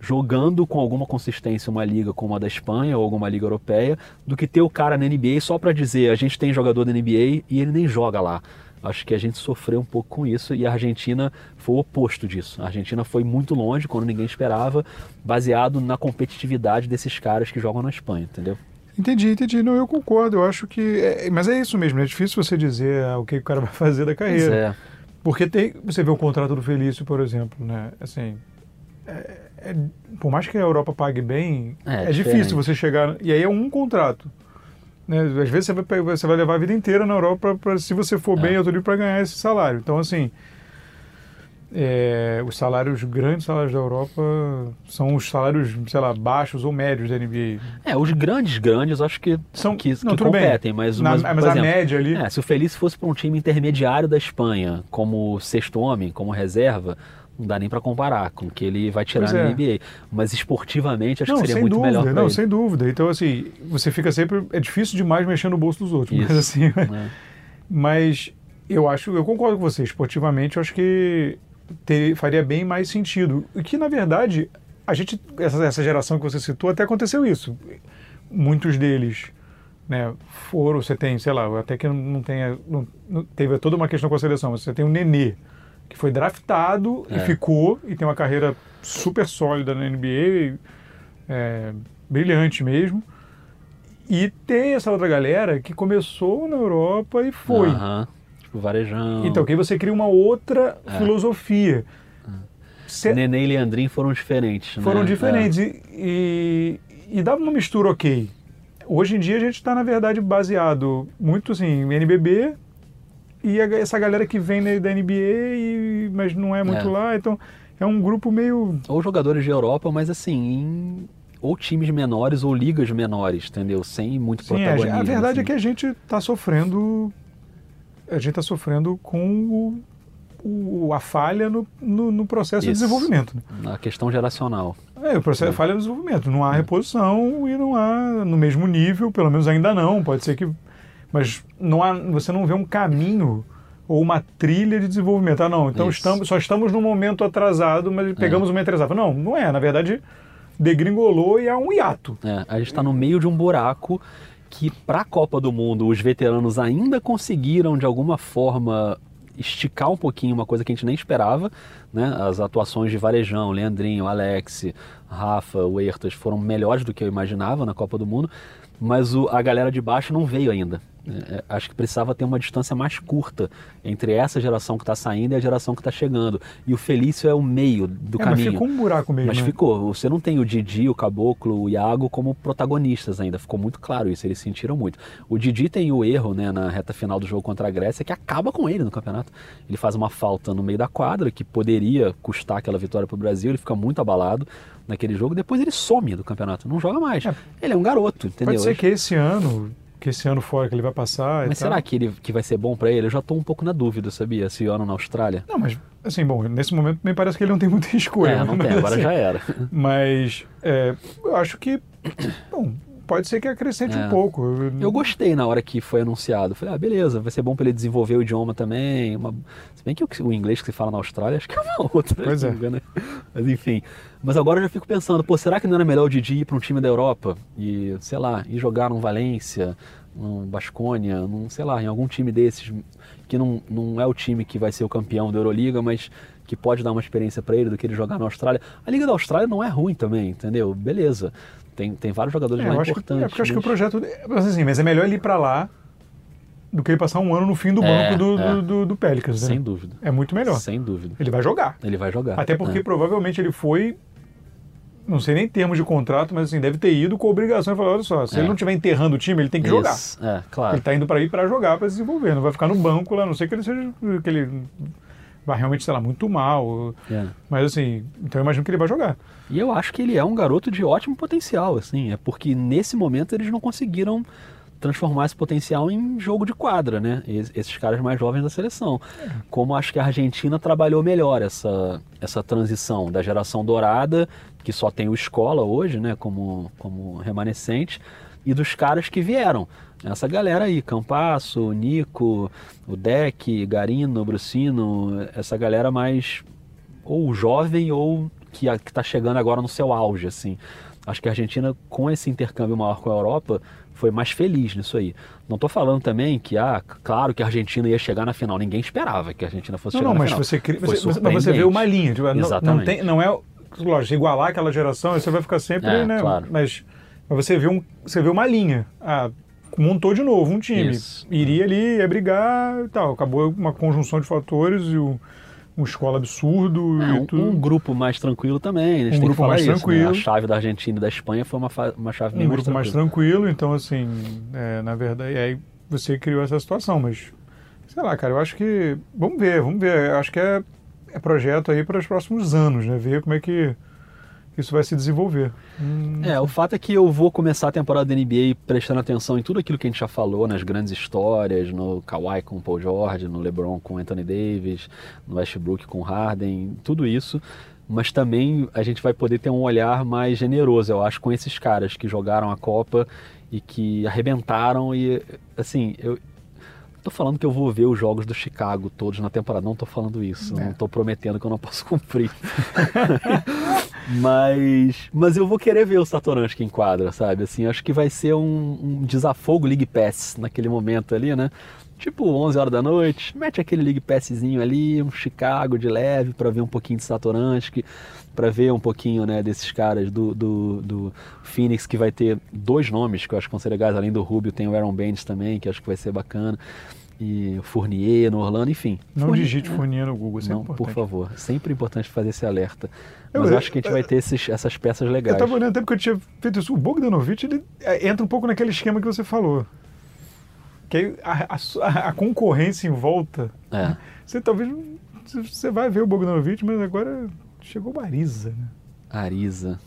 A: jogando com alguma consistência uma liga como a da Espanha ou alguma liga europeia, do que ter o cara na NBA só para dizer a gente tem jogador da NBA e ele nem joga lá. Acho que a gente sofreu um pouco com isso e a Argentina foi o oposto disso. A Argentina foi muito longe quando ninguém esperava, baseado na competitividade desses caras que jogam na Espanha, entendeu?
B: Entendi, entendi. Não, eu concordo. Eu acho que. É, mas é isso mesmo, é difícil você dizer ah, o que o cara vai fazer da carreira. É. Porque tem. Você vê o contrato do Felício, por exemplo, né? Assim. É, é, por mais que a Europa pague bem, é, é difícil você chegar. E aí é um contrato. Né? Às vezes você vai, você vai levar a vida inteira na Europa, pra, se você for é. bem, eu tô para ganhar esse salário. Então, assim, é, os salários, grandes salários da Europa são os salários, sei lá, baixos ou médios da NBA.
A: É, os grandes, grandes, acho que são que, não, que competem, bem. mas,
B: Na, mas, mas exemplo, a média ali.
A: É, se o Feliz fosse para um time intermediário da Espanha, como sexto homem, como reserva, não dá nem para comparar com o que ele vai tirar na NBA. É. Mas esportivamente acho não, que seria muito
B: dúvida,
A: melhor.
B: Não,
A: ele.
B: sem dúvida. Então, assim, você fica sempre. É difícil demais mexer no bolso dos outros. Isso, mas assim. É. Mas eu acho, eu concordo com você. Esportivamente, eu acho que ter, faria bem mais sentido. E que, na verdade, a gente. Essa, essa geração que você citou, até aconteceu isso. Muitos deles. Né, foram, você tem, sei lá, até que não tenha, não, não, teve toda uma questão com a seleção, você tem o Nenê, que foi draftado é. e ficou e tem uma carreira super sólida na NBA, é, brilhante mesmo. E tem essa outra galera que começou na Europa e foi.
A: Tipo varejão.
B: Então, que você cria uma outra é. filosofia.
A: Cê... Nenê e Leandrinho foram diferentes,
B: Foram
A: né?
B: diferentes. É. E, e, e dava uma mistura ok. Hoje em dia a gente está, na verdade, baseado muito assim, em NBB, e a, essa galera que vem da NBA, e, mas não é muito é. lá, então é um grupo meio.
A: Ou jogadores de Europa, mas assim, em ou times menores ou ligas menores, entendeu? Sem muito Sim, protagonismo.
B: A, a verdade
A: assim.
B: é que a gente está sofrendo. A gente está sofrendo com o, o, a falha no, no, no processo Isso. de desenvolvimento. Né?
A: Na questão geracional.
B: É, o processo é. falha no desenvolvimento. Não há é. reposição e não há no mesmo nível, pelo menos ainda não. Pode ser que mas não há, você não vê um caminho ou uma trilha de desenvolvimento. Ah, não, então estamos, só estamos num momento atrasado, mas pegamos é. uma atrasada. Não, não é. Na verdade, degringolou e há um hiato.
A: É, a gente está no meio de um buraco que, para a Copa do Mundo, os veteranos ainda conseguiram, de alguma forma, esticar um pouquinho uma coisa que a gente nem esperava. Né? As atuações de Varejão, Leandrinho, Alex, Rafa, Huertas foram melhores do que eu imaginava na Copa do Mundo, mas o, a galera de baixo não veio ainda. É, acho que precisava ter uma distância mais curta entre essa geração que está saindo e a geração que está chegando. E o Felício é o meio do é, caminho.
B: Mas ficou um buraco mesmo.
A: Mas
B: né?
A: ficou. Você não tem o Didi, o Caboclo, o Iago como protagonistas ainda. Ficou muito claro isso. Eles sentiram muito. O Didi tem o erro né, na reta final do jogo contra a Grécia que acaba com ele no campeonato. Ele faz uma falta no meio da quadra que poderia custar aquela vitória para o Brasil. Ele fica muito abalado naquele jogo. Depois ele some do campeonato. Não joga mais. É. Ele é um garoto, entendeu?
B: Pode ser que esse ano que esse ano fora que ele vai passar.
A: Mas será que ele que vai ser bom para ele? Eu já estou um pouco na dúvida, sabia? Esse ano na Austrália.
B: Não, mas assim, bom, nesse momento me parece que ele não tem muita escolha.
A: É, não tem, agora assim, já era.
B: Mas é, eu acho que, bom, pode ser que acrescente é. um pouco.
A: Eu gostei na hora que foi anunciado. Falei, ah, beleza, vai ser bom para ele desenvolver o idioma também. Uma... Se bem que o, o, inglês que se fala na Austrália, acho que é uma outra.
B: Pois é.
A: Né? Mas enfim. Mas agora eu já fico pensando, pô, será que não era melhor o Didi ir para um time da Europa e, sei lá, ir jogar num Valência, num Basconia, num, sei lá, em algum time desses, que não, não é o time que vai ser o campeão da Euroliga, mas que pode dar uma experiência para ele do que ele jogar na Austrália. A Liga da Austrália não é ruim também, entendeu? Beleza. Tem, tem vários jogadores é, lá importantes. Que, é
B: porque eu acho que o projeto. Assim, mas é melhor ele ir para lá do que ele passar um ano no fim do
A: É,
B: banco do,
A: é.
B: do, do, do Pelicans. né?
A: Sem dúvida.
B: É muito melhor.
A: Sem dúvida.
B: Ele vai jogar.
A: Ele vai jogar.
B: Até porque
A: É.
B: provavelmente ele foi, não sei nem em termos de contrato, mas assim, deve ter ido com a obrigação de falar, olha só, se
A: É.
B: ele não estiver enterrando o time, ele tem que jogar.
A: Isso. É, claro.
B: Ele tá indo para ir para jogar, para se desenvolver, não vai ficar no banco lá, a não sei que ele seja que ele vai realmente, sei lá, muito mal.
A: É.
B: Mas assim, então eu imagino que ele vai jogar.
A: E eu acho que ele é um garoto de ótimo potencial, assim, é porque nesse momento eles não conseguiram transformar esse potencial em jogo de quadra, né? Es- Esses caras mais jovens da seleção. Como acho que a Argentina trabalhou melhor essa, essa transição da geração dourada, que só tem o escola hoje, né, como, como remanescente, e dos caras que vieram. Essa galera aí, Campasso, Nico, o Deck, Garino, Brucino, essa galera mais ou jovem ou que está chegando agora no seu auge, assim. Acho que a Argentina, com esse intercâmbio maior com a Europa, foi mais feliz nisso aí. Não estou falando também que, ah, claro que a Argentina ia chegar na final. Ninguém esperava que a Argentina fosse
B: Não,
A: chegar
B: não,
A: na
B: mas
A: final.
B: você, cria-
A: Foi
B: você, mas você vê uma linha. Tipo, não- não,
A: Exatamente.
B: tem, não é, lógico, igualar aquela geração, você vai ficar sempre,
A: É,
B: né?
A: claro.
B: Mas, mas você, vê um, você vê uma linha. Ah, montou de novo um time.
A: Isso.
B: Iria ali, ia brigar e tal. Acabou uma conjunção de fatores e o, um escola absurdo
A: É,
B: e
A: um,
B: tudo.
A: um grupo mais tranquilo também.
B: Um grupo mais
A: isso, né?
B: tranquilo.
A: A chave da Argentina e da Espanha foi uma, uma chave bem
B: um
A: mais
B: grupo mais
A: tranquila.
B: tranquilo, então assim, é, na verdade, aí você criou essa situação, mas sei lá, cara, eu acho que vamos ver, vamos ver, eu acho que é, é projeto aí para os próximos anos, né? Ver como é que isso vai se desenvolver. Hum,
A: É, o fato é que eu vou começar a temporada da NBA prestando atenção em tudo aquilo que a gente já falou, nas grandes histórias, no Kawhi com o Paul George, no LeBron com o Anthony Davis, no Westbrook com o Harden, tudo isso. Mas também a gente vai poder ter um olhar mais generoso, eu acho, com esses caras que jogaram a Copa e que arrebentaram e, assim, eu tô falando que eu vou ver os jogos do Chicago todos na temporada, não tô falando isso,
B: É.
A: não tô prometendo que eu não posso cumprir. Mas, mas eu vou querer ver o Satoransky em quadra, sabe? Assim, acho que vai ser um, um desafogo League Pass naquele momento ali, né? Tipo 11 horas da noite, mete aquele League Passzinho ali, um Chicago de leve para ver um pouquinho de Satoransky, para ver um pouquinho, né, desses caras do, do, do Phoenix que vai ter dois nomes que eu acho que vão ser legais, além do Rubio tem o Aaron Baines também, que acho que vai ser bacana. E o Fournier no Orlando, enfim.
B: Não
A: Fournier-
B: digite Fournier no Google, isso é
A: não,
B: importante.
A: por favor. Sempre importante fazer esse alerta.
B: Eu-
A: Mas eu,
B: eu-
A: acho que a gente vai ter esses- essas peças
B: Eu
A: legais.
B: tava olhando até porque eu tinha feito isso. O Bogdanovich, ele é, entra um pouco naquele esquema que você falou. Que a, a a- concorrência em volta.
A: É.
B: Você talvez. Você vai ver o Bogdanovich, mas agora chegou o Ariza, né?
A: Ariza.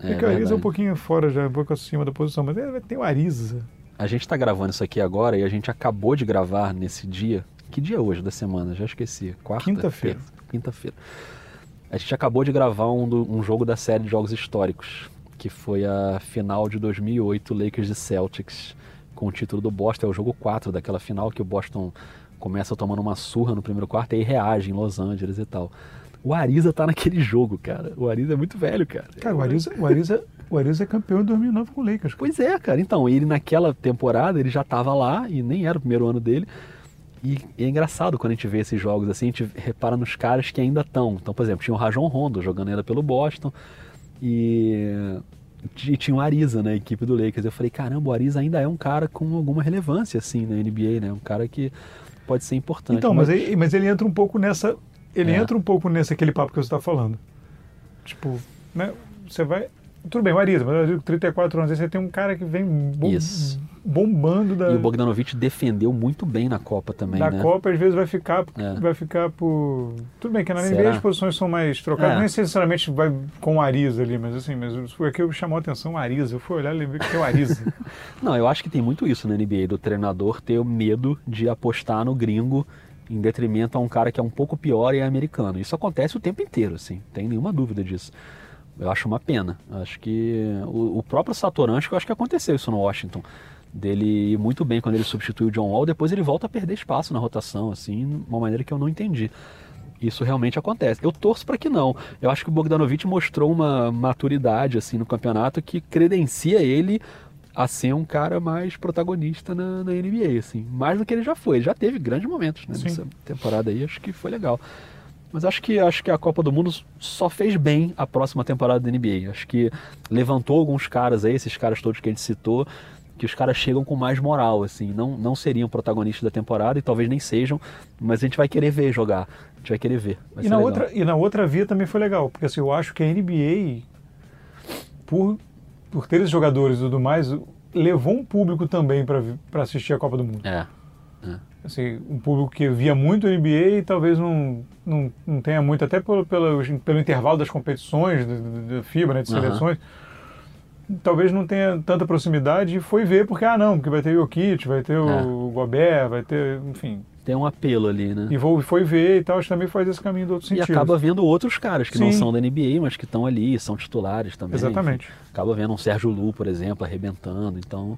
B: É,
A: É,
B: que o Ariza é um pouquinho fora, já um pouco acima da posição, mas é, tem o Ariza.
A: A gente tá gravando isso aqui agora e a gente acabou de gravar nesse dia. Que dia é hoje da semana? Já esqueci. Quarta?
B: Quinta-feira.
A: Quinta-feira. A gente acabou de gravar um, do- um jogo da série de jogos históricos, que foi a final de 2008, Lakers e Celtics, com o título do Boston. É o jogo 4 daquela final que o Boston começa tomando uma surra no primeiro quarto e aí reage em Los Angeles e tal. O Ariza tá naquele jogo, cara. O Ariza é muito velho, cara.
B: Cara, o Ariza, o Ariza, o Ariza é campeão em 2009 com o Lakers. cara.
A: Pois é, cara. Então, ele naquela temporada, ele já estava lá e nem era o primeiro ano dele. E é engraçado quando a gente vê esses jogos assim, a gente repara nos caras que ainda estão. Então, por exemplo, tinha o Rajon Rondo jogando ainda pelo Boston e, e tinha o Ariza na equipe do Lakers. Eu falei, caramba, o Ariza ainda é um cara com alguma relevância assim na NBA, né? Um cara que pode ser importante.
B: Então, mas, aí- mas ele entra um pouco nessa. Ele
A: É.
B: entra um pouco nesse aquele papo que você está falando. Tipo, né? Você vai. Tudo bem, o Ariza, mas eu digo 34 anos, aí você tem um cara que vem bom- bombando da,
A: E o Bogdanovich defendeu muito bem na Copa também,
B: da
A: né?
B: Copa, às vezes vai ficar,
A: É.
B: vai ficar por. Tudo bem que na NBA as posições são mais trocadas,
A: É.
B: não necessariamente vai com o Ariza ali, mas assim, mas foi aqui que chamou a atenção o Ariza. Eu fui olhar e lembrei que tem o Ariza.
A: Não, eu acho que tem muito isso na NBA, do treinador ter o medo de apostar no gringo em detrimento a um cara que é um pouco pior e é americano. Isso acontece o tempo inteiro, assim, tem nenhuma dúvida disso. Eu acho uma pena. Acho que o, o próprio Satoransky, eu acho que aconteceu isso no Washington. Dele ir muito bem quando ele substituiu o John Wall, depois ele volta a perder espaço na rotação, assim, de uma maneira que eu não entendi. Isso realmente acontece. Eu torço para que não. Eu acho que o Bogdanovich mostrou uma maturidade assim no campeonato que credencia ele a ser um cara mais protagonista na, na NBA, assim, mais do que ele já foi. Ele já teve grandes momentos né, nessa temporada aí, acho que foi legal. Mas acho que acho que a Copa do Mundo só fez bem a próxima temporada da NBA. Acho que levantou alguns caras aí, esses caras todos que a gente citou, que os caras chegam com mais moral, assim. Não, não seriam protagonistas da temporada e talvez nem sejam, mas a gente vai querer ver jogar. A gente vai querer ver. Vai
B: e, na outra, e na outra via também foi legal, porque assim, eu acho que a NBA, por, por ter esses jogadores e tudo mais, levou um público também para assistir a Copa do Mundo.
A: É. é.
B: Assim, um público que via muito NBA e talvez não, não, não tenha muito, até pelo, pelo, pelo intervalo das competições da FIBA, né, de seleções. Uhum talvez não tenha tanta proximidade e foi ver porque, ah não, porque vai ter o Jokic, vai ter é. o Gobert, vai ter, enfim.
A: Tem um apelo ali, né?
B: E vou, foi ver e tal, acho que também faz esse caminho do outro sentido.
A: E acaba vendo outros caras que Sim. não são da NBA, mas que estão ali, são titulares também.
B: Exatamente.
A: Enfim, acaba vendo um Sérgio Lu, por exemplo, arrebentando, então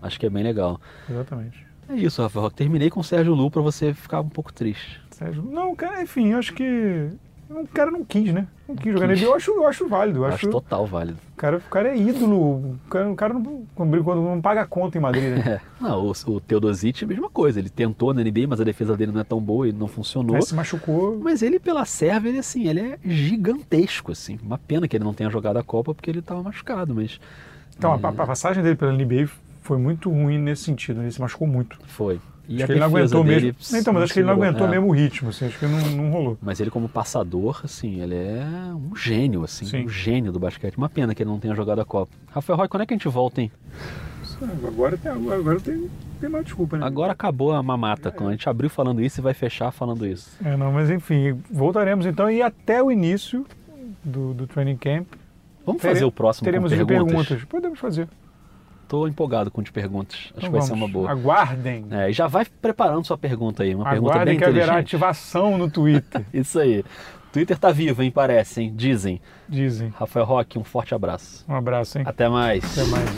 A: acho que é bem legal.
B: Exatamente.
A: É isso, Rafael. Terminei com o Sérgio Lu para você ficar um pouco triste.
B: Sérgio, não, cara, enfim, acho que o cara não quis, né? Não quis jogar nele. Eu acho, eu acho válido. Eu acho,
A: acho total válido.
B: O cara, o cara é ídolo. O cara, o cara não, quando não paga conta em Madrid, né?
A: É. Não, o, o Teodosic é a mesma coisa. Ele tentou na NBA, mas a defesa dele não é tão boa e não funcionou. Ele
B: se machucou.
A: Mas ele, pela serva, ele assim, ele é gigantesco, assim. Uma pena que ele não tenha jogado a Copa porque ele estava machucado, mas...
B: Então, é... a, a passagem dele pela NBA foi muito ruim nesse sentido. Né? Ele se machucou muito.
A: Foi.
B: E acho que ele não aguentou mesmo. Então, mas acho que ele não aguentou é. mesmo o ritmo, assim, acho que não, não rolou.
A: Mas ele como passador, assim, ele é um gênio, assim, Sim. um gênio do basquete. Uma pena que ele não tenha jogado a Copa. Rafael Roy, quando é que a gente volta, hein?
B: Agora tem, agora tem, tem mais desculpa, né?
A: Agora acabou a mamata. É. Quando a gente abriu falando isso e vai fechar falando isso.
B: É, não, mas enfim, voltaremos então e até o início do, do training camp.
A: Vamos fazer o próximo
B: teremos
A: com perguntas?
B: perguntas. Podemos fazer.
A: Tô empolgado com as perguntas. Acho então que vai vamos. ser uma boa.
B: Aguardem.
A: É, e já vai preparando sua pergunta aí. Uma
B: Aguardem
A: pergunta bem
B: que haverá ativação no Twitter.
A: Isso aí. Twitter tá vivo, hein? Parece, hein? Dizem.
B: Dizem.
A: Rafael Roque, um forte abraço.
B: Um abraço, hein?
A: Até mais.
B: Até mais.